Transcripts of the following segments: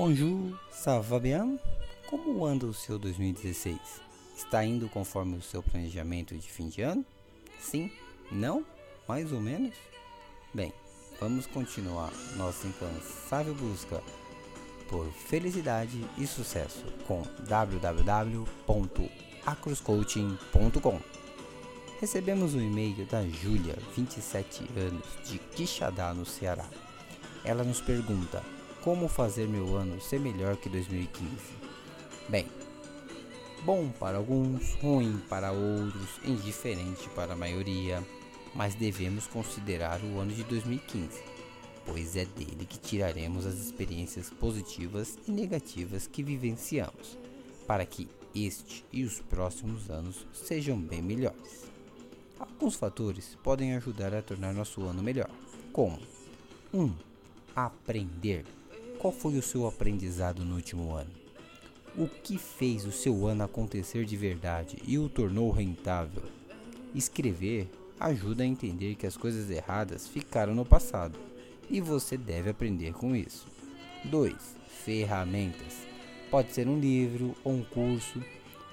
Bonjour, ça va bien? Como anda o seu 2016? Está indo conforme o seu planejamento de fim de ano? Sim? Não? Mais ou menos? Bem, vamos continuar nossa incansável busca por felicidade e sucesso com www.acroscoaching.com. Recebemos um e-mail da Júlia, 27 anos, de Quixadá, no Ceará. Ela nos pergunta: Como fazer meu ano ser melhor que 2015? Bem, bom para alguns, ruim para outros, indiferente para a maioria, mas devemos considerar o ano de 2015, pois é dele que tiraremos as experiências positivas e negativas que vivenciamos, para que este e os próximos anos sejam bem melhores. Alguns fatores podem ajudar a tornar nosso ano melhor, como 1. Um, aprender. Qual foi o seu aprendizado no último ano? O que fez o seu ano acontecer de verdade e o tornou rentável? Escrever ajuda a entender que as coisas erradas ficaram no passado e você deve aprender com isso. 2. Ferramentas. Pode ser um livro ou um curso.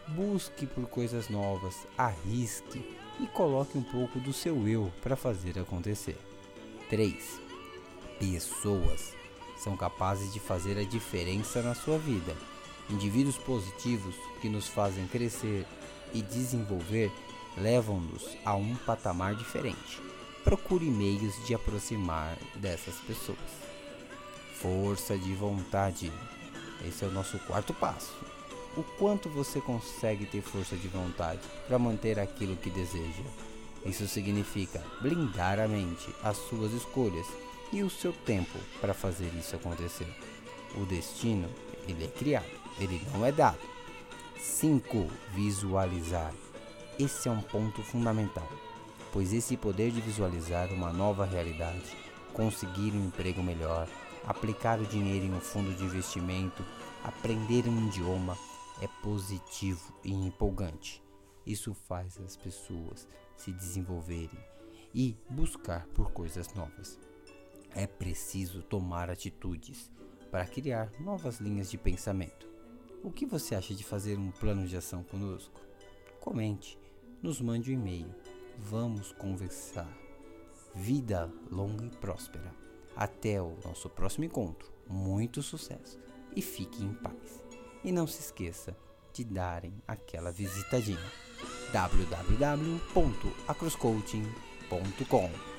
Busque por coisas novas, arrisque e coloque um pouco do seu eu para fazer acontecer. 3. Pessoas são capazes de fazer a diferença na sua vida. Indivíduos positivos que nos fazem crescer e desenvolver levam-nos a um patamar diferente. Procure meios de aproximar dessas pessoas. Força de vontade. Esse é o nosso quarto passo o quanto você consegue ter força de vontade para manter aquilo que deseja. Isso significa blindar a mente, as suas escolhas e o seu tempo para fazer isso acontecer. O destino, ele é criado, ele não é dado. 5. Visualizar. Esse é um ponto fundamental, pois esse poder de visualizar uma nova realidade, conseguir um emprego melhor, aplicar o dinheiro em um fundo de investimento, aprender um idioma, é positivo e empolgante. Isso faz as pessoas se desenvolverem e buscar por coisas novas. É preciso tomar atitudes para criar novas linhas de pensamento. O que você acha de fazer um plano de ação conosco? Comente, nos mande um e-mail. Vamos conversar. Vida longa e próspera. Até o nosso próximo encontro. Muito sucesso e fique em paz. E não se esqueça de darem aquela visitadinha www.acroscoaching.com